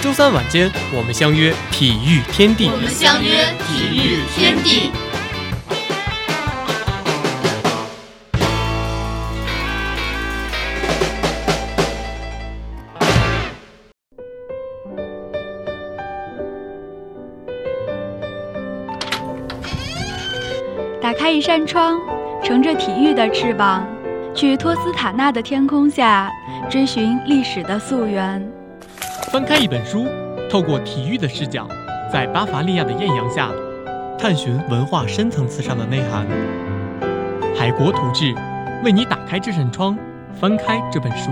周三晚间，我们相约体育天地。我们相约体育天地。打开一扇窗，乘着体育的翅膀，去托斯塔纳的天空下，追寻历史的溯源。翻开一本书，透过体育的视角，在巴伐利亚的艳阳下，探寻文化深层次上的内涵。海国图志，为你打开这扇窗，翻开这本书。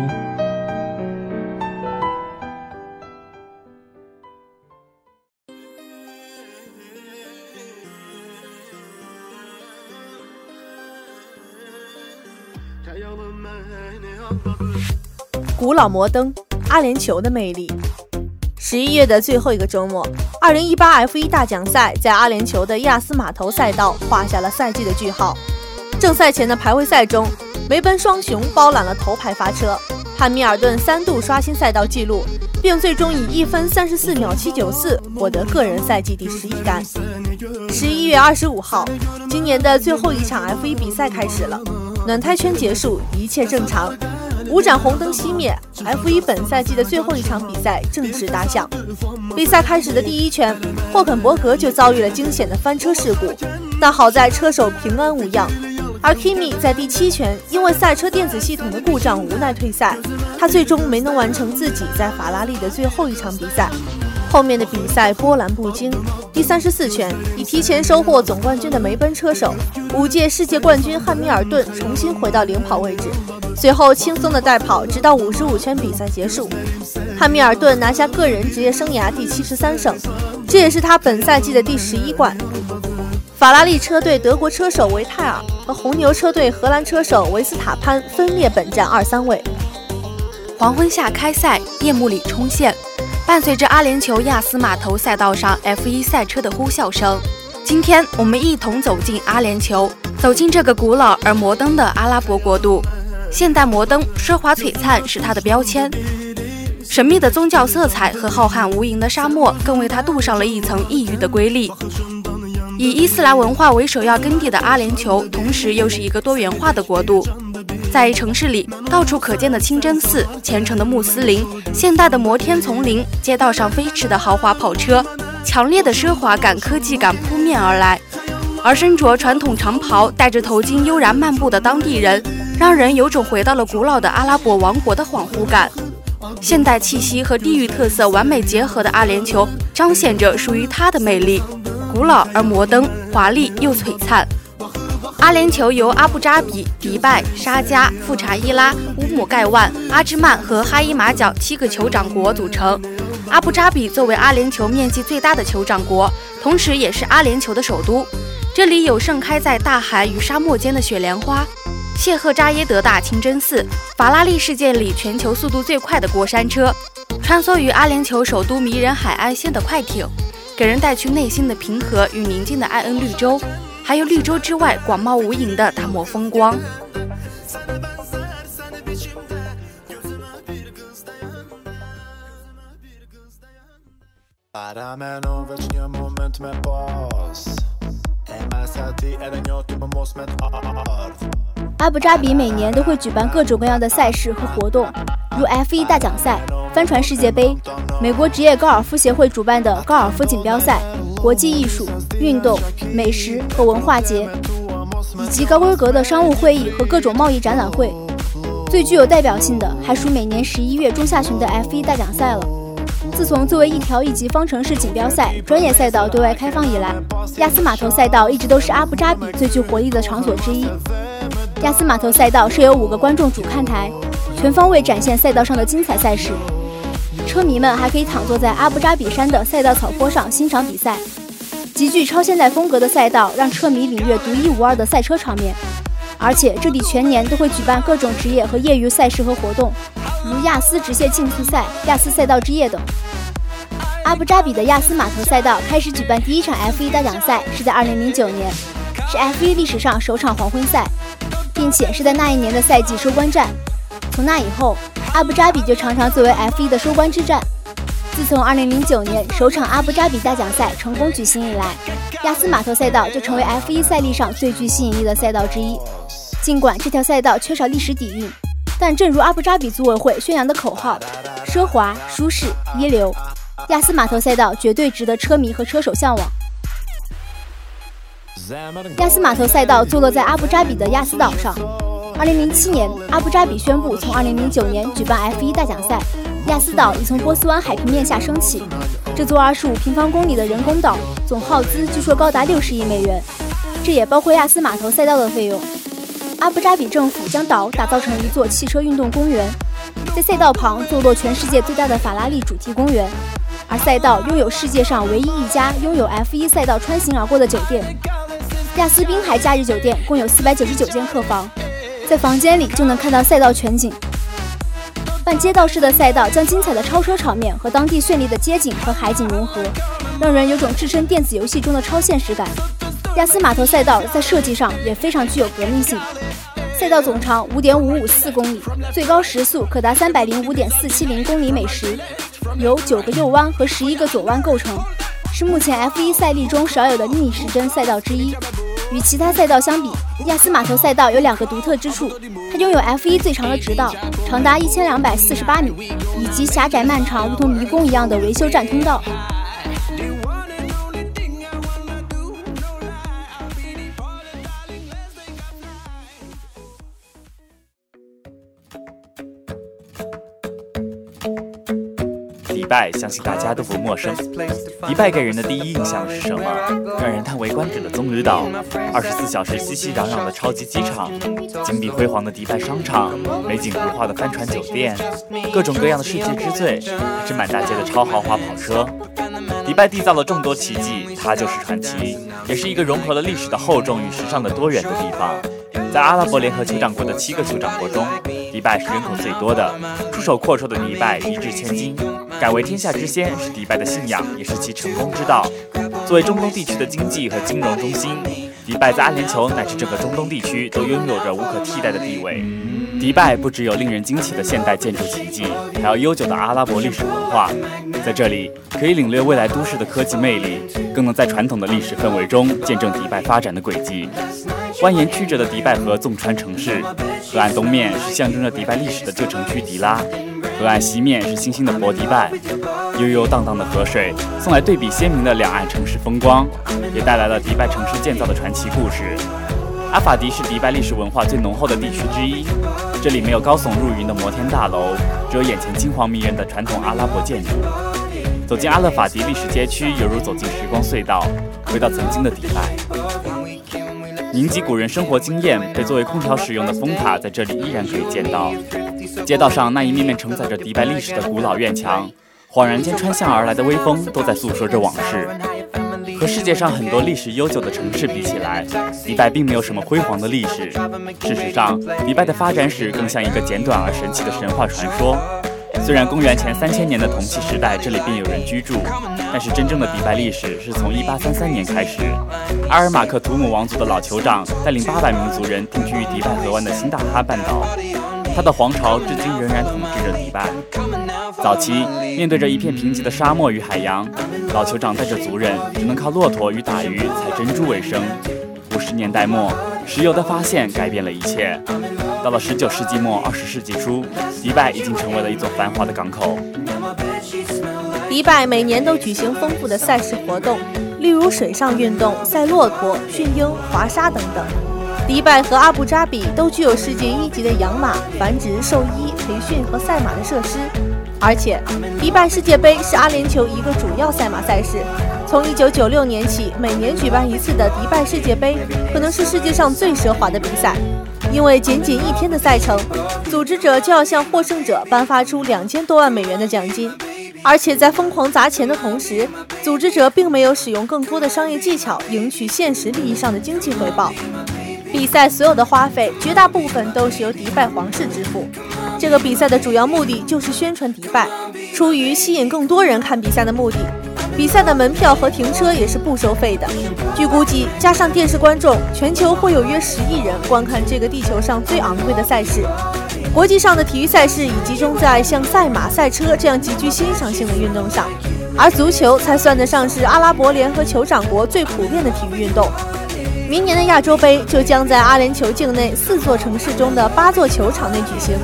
古老摩登，阿联酋的魅力。十一月的最后一个周末，二零一八 F 一大奖赛在阿联酋的亚斯码头赛道画下了赛季的句号。正赛前的排位赛中，梅奔双雄包揽了头牌发车，汉密尔顿三度刷新赛道纪录，并最终以一分三十四秒七九四获得个人赛季第十一杆。十一月二十五号，今年的最后一场 F 一比赛开始了，暖胎圈结束，一切正常。五盏红灯熄灭，F1 本赛季的最后一场比赛正式打响。比赛开始的第一圈，霍肯伯格就遭遇了惊险的翻车事故，但好在车手平安无恙。而 Kimi 在第七圈因为赛车电子系统的故障无奈退赛，他最终没能完成自己在法拉利的最后一场比赛。后面的比赛波澜不惊。第三十四圈，已提前收获总冠军的梅奔车手、五届世界冠军汉密尔顿重新回到领跑位置，随后轻松的带跑，直到五十五圈比赛结束。汉密尔顿拿下个人职业生涯第七十三胜，这也是他本赛季的第十一冠。法拉利车队德国车手维泰尔和红牛车队荷兰车手维斯塔潘分列本站二三位。黄昏下开赛，夜幕里冲线。伴随着阿联酋亚斯码头赛道上 F1 赛车的呼啸声，今天我们一同走进阿联酋，走进这个古老而摩登的阿拉伯国度。现代摩登、奢华璀璨是它的标签，神秘的宗教色彩和浩瀚无垠的沙漠更为它镀上了一层异域的瑰丽。以伊斯兰文化为首要根地的阿联酋，同时又是一个多元化的国度。在城市里，到处可见的清真寺、虔诚的穆斯林、现代的摩天丛林、街道上飞驰的豪华跑车，强烈的奢华感、科技感扑面而来。而身着传统长袍、戴着头巾悠然漫步的当地人，让人有种回到了古老的阿拉伯王国的恍惚感。现代气息和地域特色完美结合的阿联酋，彰显着属于它的魅力：古老而摩登，华丽又璀璨。阿联酋由阿布扎比、迪拜、沙加、富查伊拉、乌姆盖万、阿芝曼和哈伊马角七个酋长国组成。阿布扎比作为阿联酋面积最大的酋长国，同时也是阿联酋的首都。这里有盛开在大海与沙漠间的雪莲花，谢赫扎耶德大清真寺，法拉利世界里全球速度最快的过山车，穿梭于阿联酋首都迷人海岸线的快艇，给人带去内心的平和与宁静的艾恩绿洲。还有绿洲之外广袤无垠的大漠风光。阿布扎比每年都会举办各种各样的赛事和活动，如 F1 大奖赛、帆船世界杯、美国职业高尔夫协会主办的高尔夫锦标赛。国际艺术、运动、美食和文化节，以及高规格的商务会议和各种贸易展览会。最具有代表性的还属每年十一月中下旬的 F1 大奖赛了。自从作为一条一级方程式锦标赛专业赛道对外开放以来，亚斯码头赛道一直都是阿布扎比最具活力的场所之一。亚斯码头赛道设有五个观众主看台，全方位展现赛道上的精彩赛事。车迷们还可以躺坐在阿布扎比山的赛道草坡上欣赏比赛。极具超现代风格的赛道让车迷领略独一无二的赛车场面，而且这里全年都会举办各种职业和业余赛事和活动，如亚斯直线竞速赛、亚斯赛道之夜等。阿布扎比的亚斯码头赛道开始举办第一场 F1 大奖赛是在2009年，是 F1 历史上首场黄昏赛，并且是在那一年的赛季收官战。从那以后，阿布扎比就常常作为 F1 的收官之战。自从2009年首场阿布扎比大奖赛成功举行以来，亚斯码头赛道就成为 F1 赛历上最具吸引力的赛道之一。尽管这条赛道缺少历史底蕴，但正如阿布扎比组委会宣扬的口号：“奢华、舒适、一流”，亚斯码头赛道绝对值得车迷和车手向往。亚斯码头赛道坐落在阿布扎比的亚斯岛上。2007年，阿布扎比宣布从2009年举办 F1 大奖赛。亚斯岛已从波斯湾海平面下升起，这座25平方公里的人工岛总耗资据说高达60亿美元，这也包括亚斯码头赛道的费用。阿布扎比政府将岛打造成一座汽车运动公园，在赛道旁坐落全世界最大的法拉利主题公园，而赛道拥有世界上唯一一家拥有 F1 赛道穿行而过的酒店——亚斯滨海假日酒店，共有499间客房，在房间里就能看到赛道全景。半街道式的赛道将精彩的超车场面和当地绚丽的街景和海景融合，让人有种置身电子游戏中的超现实感。亚斯码头赛道在设计上也非常具有革命性。赛道总长五点五五四公里，最高时速可达三百零五点四七零公里每时，由九个右弯和十一个左弯构成，是目前 F1 赛历中少有的逆时针赛道之一。与其他赛道相比，亚斯码头赛道有两个独特之处：它拥有 F1 最长的直道，长达一千两百四十八米，以及狭窄漫长、如同迷宫一样的维修站通道。迪拜相信大家都不陌生。迪拜给人的第一印象是什么？让人叹为观止的棕榈岛，二十四小时熙熙攘攘的超级机场，金碧辉煌的迪拜商场，美景如画的帆船酒店，各种各样的世界之最，还是满大街的超豪华跑车。迪拜缔造了众多奇迹，它就是传奇，也是一个融合了历史的厚重与时尚的多元的地方。在阿拉伯联合酋长国的七个酋长国中，迪拜是人口最多的。出手阔绰的迪拜一掷千金，改为天下之先是迪拜的信仰，也是其成功之道。作为中东地区的经济和金融中心，迪拜在阿联酋乃至整个中东地区都拥有着无可替代的地位。迪拜不只有令人惊奇的现代建筑奇迹，还有悠久的阿拉伯历史文化。在这里，可以领略未来都市的科技魅力，更能在传统的历史氛围中见证迪拜发展的轨迹。蜿蜒曲折的迪拜河纵穿城市，河岸东面是象征着迪拜历史的旧城区迪拉，河岸西面是新兴的博迪拜。悠悠荡荡的河水送来对比鲜明的两岸城市风光，也带来了迪拜城市建造的传奇故事。阿法迪是迪拜历史文化最浓厚的地区之一，这里没有高耸入云的摩天大楼，只有眼前金黄迷人的传统阿拉伯建筑。走进阿勒法迪历史街区，犹如走进时光隧道，回到曾经的迪拜。凝集古人生活经验，被作为空调使用的风塔在这里依然可以见到。街道上那一面面承载着迪拜历史的古老院墙，恍然间穿巷而来的微风都在诉说着往事。和世界上很多历史悠久的城市比起来，迪拜并没有什么辉煌的历史。事实上，迪拜的发展史更像一个简短而神奇的神话传说。虽然公元前三千年的铜器时代这里便有人居住，但是真正的迪拜历史是从1833年开始，阿尔马克图姆王族的老酋长带领800民族人定居于迪拜河湾的辛大哈半岛，他的皇朝至今仍然统治着迪拜。早期面对着一片贫瘠的沙漠与海洋，老酋长带着族人只能靠骆驼与打鱼采珍珠为生。五十年代末，石油的发现改变了一切。到了十九世纪末、二十世纪初，迪拜已经成为了一座繁华的港口。迪拜每年都举行丰富的赛事活动，例如水上运动、赛骆驼、驯鹰、滑沙等等。迪拜和阿布扎比都具有世界一级的养马、繁殖、兽医、培训和赛马的设施，而且，迪拜世界杯是阿联酋一个主要赛马赛事。从1996年起，每年举办一次的迪拜世界杯，可能是世界上最奢华的比赛。因为仅仅一天的赛程，组织者就要向获胜者颁发出两千多万美元的奖金。而且在疯狂砸钱的同时，组织者并没有使用更多的商业技巧赢取现实利益上的经济回报。比赛所有的花费，绝大部分都是由迪拜皇室支付。这个比赛的主要目的就是宣传迪拜，出于吸引更多人看比赛的目的，比赛的门票和停车也是不收费的。据估计，加上电视观众，全球会有约十亿人观看这个地球上最昂贵的赛事。国际上的体育赛事已集中在像赛马、赛车这样极具欣赏性的运动上，而足球才算得上是阿拉伯联合酋长国最普遍的体育运动。明年的亚洲杯就将在阿联酋境内四座城市中的八座球场内举行，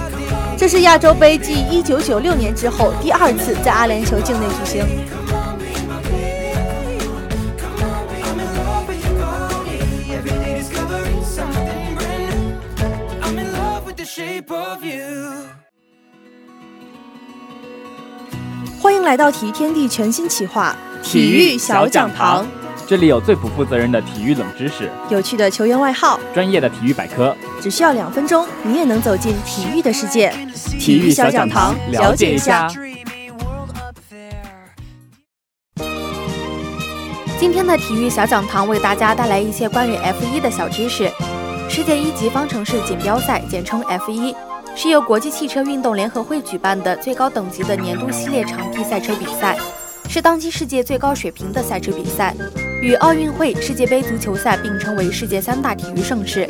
这是亚洲杯继1996年之后第二次在阿联酋境内举行。欢迎来到体育天地全新企划《体育小讲堂》，这里有最不负责任的体育冷知识，有趣的球员外号，专业的体育百科，只需要两分钟，你也能走进体育的世界。体育小讲堂，了解一下。今天的体育小讲堂为大家带来一些关于 F 一的小知识。世界一级方程式锦标赛，简称 F 一。是由国际汽车运动联合会举办的最高等级的年度系列场地赛车比赛，是当今世界最高水平的赛车比赛，与奥运会、世界杯足球赛并称为世界三大体育盛事。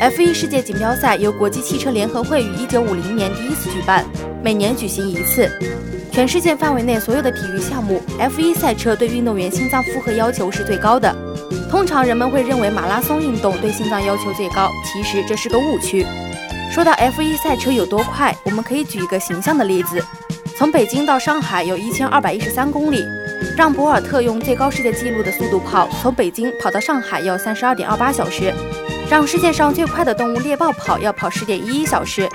F1 世界锦标赛由国际汽车联合会于1950年第一次举办，每年举行一次。全世界范围内所有的体育项目，F1 赛车对运动员心脏负荷要求是最高的。通常人们会认为马拉松运动对心脏要求最高，其实这是个误区。说到 F1 赛车有多快，我们可以举一个形象的例子：从北京到上海有一千二百一十三公里，让博尔特用最高世界纪录的速度跑，从北京跑到上海要三十二点二八小时；让世界上最快的动物猎豹跑要跑十点一一小时；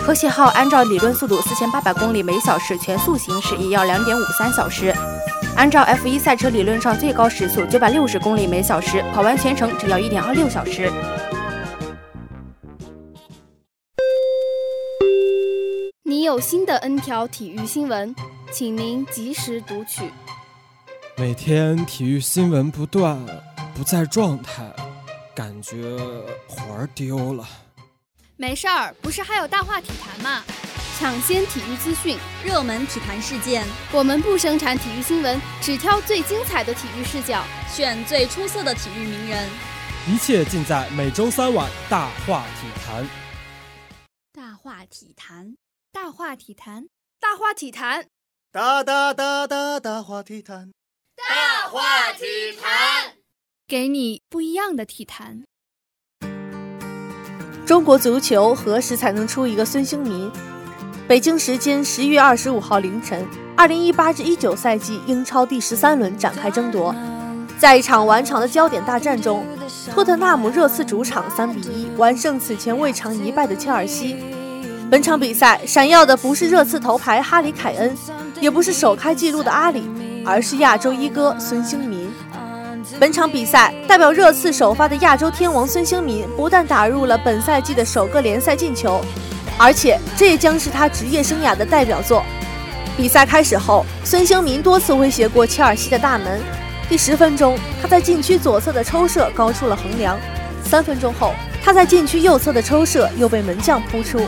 和谐号按照理论速度四千八百公里每小时全速行驶也要两点五三小时；按照 F1 赛车理论上最高时速九百六十公里每小时，跑完全程只要一点二六小时。你有新的 N 条体育新闻，请您及时读取。每天体育新闻不断，不在状态，感觉魂儿丢了。没事儿，不是还有大话体坛吗？抢先体育资讯，热门体坛事件，我们不生产体育新闻，只挑最精彩的体育视角，选最出色的体育名人。一切尽在每周三晚《大话体坛》。大话体坛。大话体坛，大话体坛，哒哒哒哒大话体坛，大话体坛，给你不一样的体坛。中国足球何时才能出一个孙兴民？北京时间十一月二十五号凌晨，二零一八至一九赛季英超第十三轮展开争夺，在一场完场的焦点大战中，托特纳姆热刺主场三比一完胜此前未尝一败的切尔西。本场比赛闪耀的不是热刺头牌哈里凯恩，也不是首开纪录的阿里，而是亚洲一哥孙兴民。本场比赛代表热刺首发的亚洲天王孙兴民，不但打入了本赛季的首个联赛进球，而且这也将是他职业生涯的代表作。比赛开始后，孙兴民多次威胁过切尔西的大门。第十分钟，他在禁区左侧的抽射高出了横梁；三分钟后，他在禁区右侧的抽射又被门将扑出。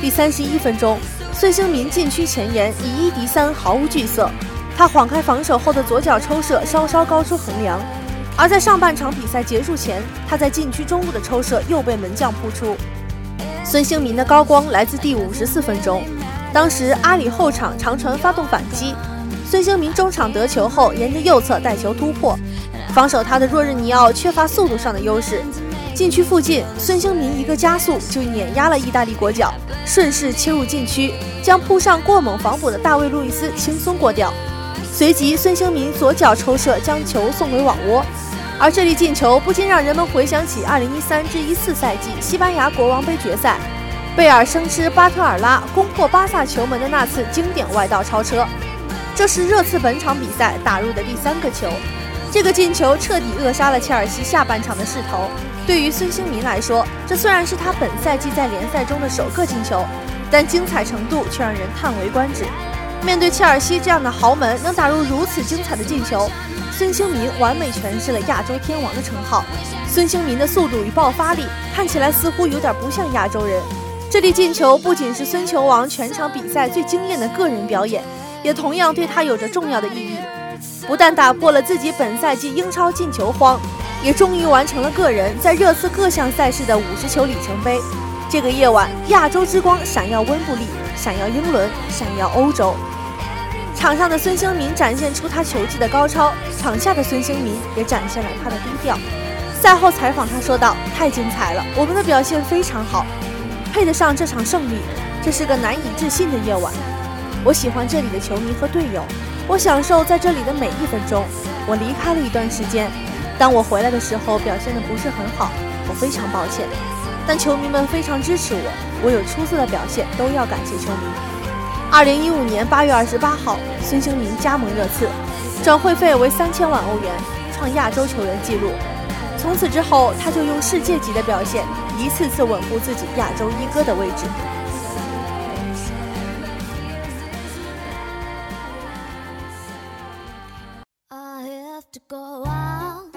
第三十一分钟，孙兴民禁区前沿以一敌三，毫无惧色。他晃开防守后的左脚抽射稍稍高出横梁。而在上半场比赛结束前，他在禁区中路的抽射又被门将扑出。孙兴民的高光来自第五十四分钟，当时阿里后场长传发动反击，孙兴民中场得球后沿着右侧带球突破，防守他的若日尼奥缺乏速度上的优势。禁区附近，孙兴民一个加速就碾压了意大利国脚，顺势切入禁区，将扑上过猛防补的大卫·路易斯轻松过掉。随即，孙兴民左脚抽射将球送回网窝。而这粒进球不禁让人们回想起2013至14赛季西班牙国王杯决赛，贝尔生吃巴特尔拉攻破巴萨球门的那次经典外道超车。这是热刺本场比赛打入的第三个球。这个进球彻底扼杀了切尔西下半场的势头。对于孙兴民来说，这虽然是他本赛季在联赛中的首个进球，但精彩程度却让人叹为观止。面对切尔西这样的豪门，能打入如此精彩的进球，孙兴民完美诠释了亚洲天王的称号。孙兴民的速度与爆发力看起来似乎有点不像亚洲人。这粒进球不仅是孙球王全场比赛最惊艳的个人表演，也同样对他有着重要的意义。不但打破了自己本赛季英超进球荒，也终于完成了个人在热刺各项赛事的五十球里程碑。这个夜晚，亚洲之光闪耀温布利，闪耀英伦，闪耀欧洲。场上的孙兴民展现出他球技的高超，场下的孙兴民也展现了他的低调。赛后采访他说道：“太精彩了，我们的表现非常好，配得上这场胜利。这是个难以置信的夜晚。我喜欢这里的球迷和队友，我享受在这里的每一分钟。我离开了一段时间，当我回来的时候表现的不是很好，我非常抱歉。”但球迷们非常支持我，我有出色的表现，都要感谢球迷。二零一五年八月二十八号，孙兴民加盟热刺，转会费为三千万欧元，创亚洲球员纪录。从此之后，他就用世界级的表现，一次次稳固自己亚洲一哥的位置。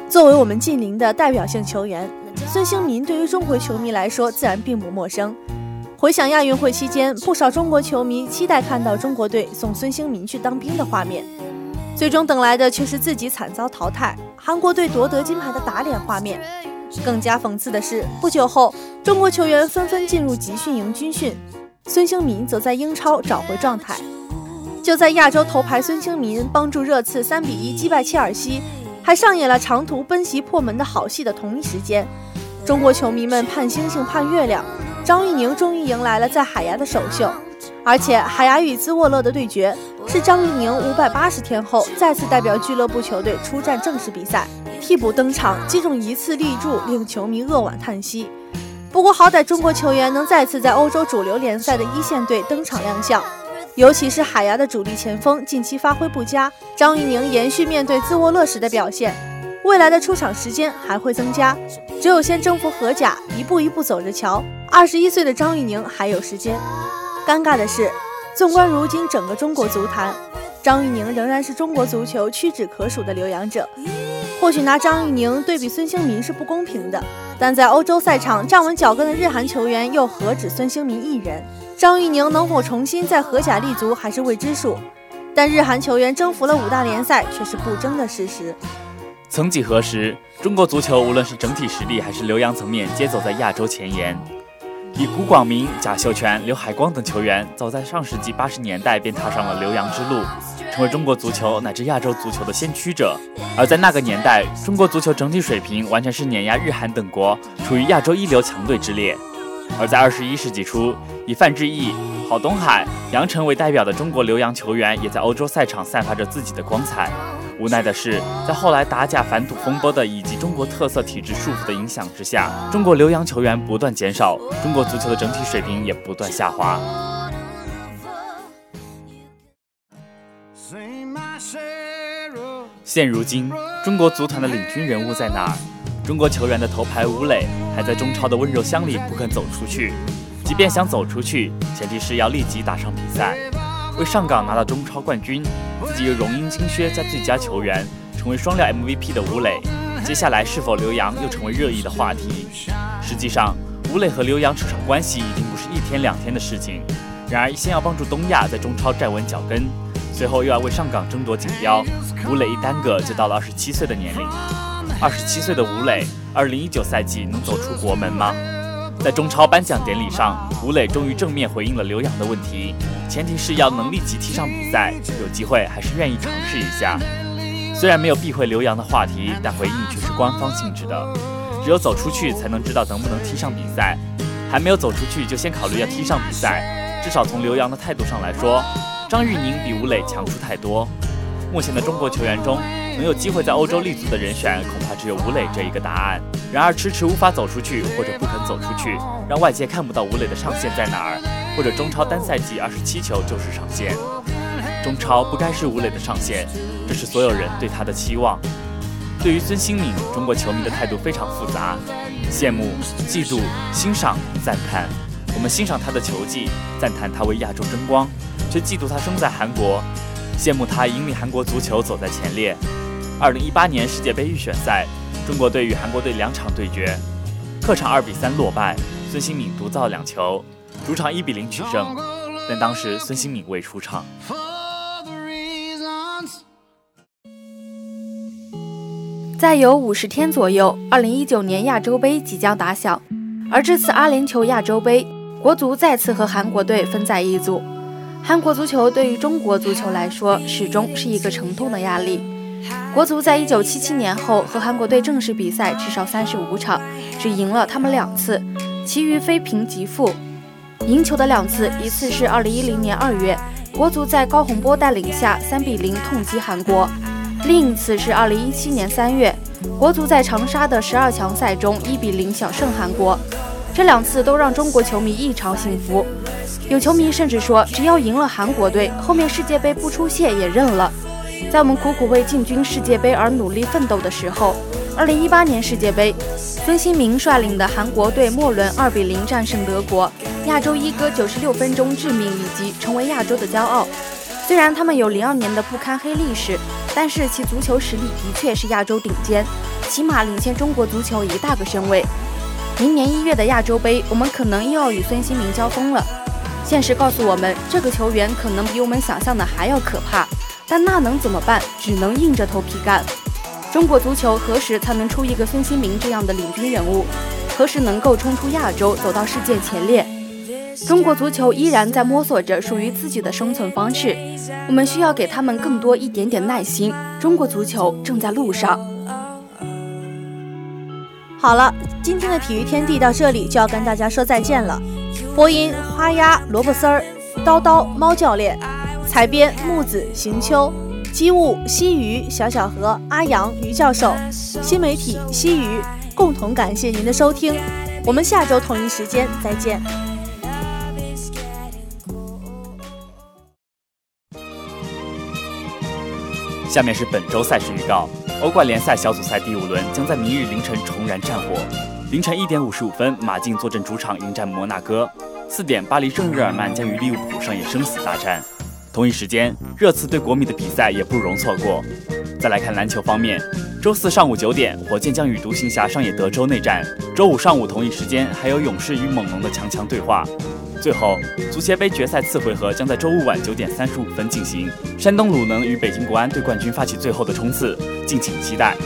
作为我们近邻的代表性球员。孙兴民对于中国球迷来说自然并不陌生。回想亚运会期间，不少中国球迷期待看到中国队送孙兴民去当兵的画面，最终等来的却是自己惨遭淘汰、韩国队夺得金牌的打脸画面。更加讽刺的是，不久后中国球员纷纷进入集训营军训，孙兴民则在英超找回状态。就在亚洲头牌孙兴民帮助热刺三比一击败切尔西，还上演了长途奔袭破门的好戏的同一时间。中国球迷们盼星星盼月亮，张玉宁终于迎来了在海牙的首秀，而且海牙与兹沃勒的对决是张玉宁五百八十天后再次代表俱乐部球队出战正式比赛，替补登场击中一次立柱，令球迷扼腕叹息。不过好歹中国球员能再次在欧洲主流联赛的一线队登场亮相，尤其是海牙的主力前锋近期发挥不佳，张玉宁延续面对兹沃勒时的表现。未来的出场时间还会增加，只有先征服荷甲，一步一步走着瞧。二十一岁的张玉宁还有时间。尴尬的是，纵观如今整个中国足坛，张玉宁仍然是中国足球屈指可数的留洋者。或许拿张玉宁对比孙兴民是不公平的，但在欧洲赛场站稳脚跟的日韩球员又何止孙兴民一人？张玉宁能否重新在荷甲立足还是未知数，但日韩球员征服了五大联赛却是不争的事实。曾几何时，中国足球无论是整体实力还是留洋层面，皆走在亚洲前沿。以古广明、贾秀全、刘海光等球员，早在上世纪八十年代便踏上了留洋之路，成为中国足球乃至亚洲足球的先驱者。而在那个年代，中国足球整体水平完全是碾压日韩等国，处于亚洲一流强队之列。而在二十一世纪初，以范志毅、郝东海、杨晨为代表的中国留洋球员，也在欧洲赛场散发着自己的光彩。无奈的是，在后来打假反赌风波的以及中国特色体制束缚的影响之下，中国留洋球员不断减少，中国足球的整体水平也不断下滑。现如今，中国足坛的领军人物在哪儿？中国球员的头牌吴磊还在中超的温柔乡里不肯走出去，即便想走出去，前提是要立即打上比赛。为上港拿到中超冠军，自己又荣膺金靴加最佳球员，成为双料 MVP 的吴磊，接下来是否留洋又成为热议的话题。实际上，吴磊和留洋扯上关系已经不是一天两天的事情。然而，先要帮助东亚在中超站稳脚跟，随后又要为上港争夺锦标，吴磊一耽搁就到了二十七岁的年龄。二十七岁的吴磊，二零一九赛季能走出国门吗？在中超颁奖典礼上，吴磊终于正面回应了刘洋的问题，前提是要能立即踢上比赛，有机会还是愿意尝试一下。虽然没有避讳刘洋的话题，但回应却是官方性质的。只有走出去才能知道能不能踢上比赛，还没有走出去就先考虑要踢上比赛，至少从刘洋的态度上来说，张玉宁比吴磊强出太多。目前的中国球员中，能有机会在欧洲立足的人选，恐怕只有吴磊这一个答案。然而迟迟无法走出去，或者不肯走出去，让外界看不到吴磊的上限在哪儿，或者中超单赛季二十七球就是上限。中超不该是吴磊的上限，这是所有人对他的期望。对于孙兴敏，中国球迷的态度非常复杂：羡慕、嫉妒、欣赏、赞叹。我们欣赏他的球技，赞叹他为亚洲争光。却嫉妒他生在韩国，羡慕他引领韩国足球走在前列。二零一八年世界杯预选赛，中国队与韩国队两场对决，客场二比三落败，孙兴敏独造两球，主场一比零取胜。但当时孙兴敏未出场。再有五十天左右，二零一九年亚洲杯即将打响，而这次阿联酋亚洲杯，国足再次和韩国队分在一组。韩国足球对于中国足球来说，始终是一个沉痛的压力。国足在一九七七年后和韩国队正式比赛至少三十五场，只赢了他们两次，其余非平即负。赢球的两次，一次是二零一零年二月，国足在高洪波带领下三比零痛击韩国。另一次是二零一七年三月，国足在长沙的十二强赛中一比零小胜韩国。这两次都让中国球迷异常幸福，有球迷甚至说，只要赢了韩国队，后面世界杯不出线也认了。在我们苦苦为进军世界杯而努力奋斗的时候，二零一八年世界杯，孙兴民率领的韩国队末轮二比零战胜德国，亚洲一哥九十六分钟致命一击，成为亚洲的骄傲。虽然他们有零二年的不堪黑历史。但是其足球实力的确是亚洲顶尖，起码领先中国足球一大个身位。明年一月的亚洲杯，我们可能又要与孙兴民交锋了。现实告诉我们，这个球员可能比我们想象的还要可怕。但那能怎么办？只能硬着头皮干。中国足球何时才能出一个孙兴民这样的领军人物？何时能够冲出亚洲，走到世界前列？中国足球依然在摸索着属于自己的生存方式，我们需要给他们更多一点点耐心。中国足球正在路上。好了，今天的体育天地到这里就要跟大家说再见了。播音花鸭、萝卜丝儿、叨叨、猫教练，采编木子、行秋，机务西鱼、小小河、阿阳、于教授，新媒体西鱼，共同感谢您的收听。我们下周同一时间再见。下面是本周赛事预告：欧冠联赛小组赛第五轮将在明日凌晨重燃战火。凌晨一点五十五分，马竞坐镇主场迎战摩纳哥；四点，巴黎圣日耳曼将与利物浦上演生死大战。同一时间，热刺对国米的比赛也不容错过。再来看篮球方面，周四上午九点，火箭将与独行侠上演德州内战；周五上午同一时间，还有勇士与猛龙的强强对话。最后，足协杯决赛次回合将在周五晚九点三十五分进行，山东鲁能与北京国安对冠军发起最后的冲刺，敬请期待。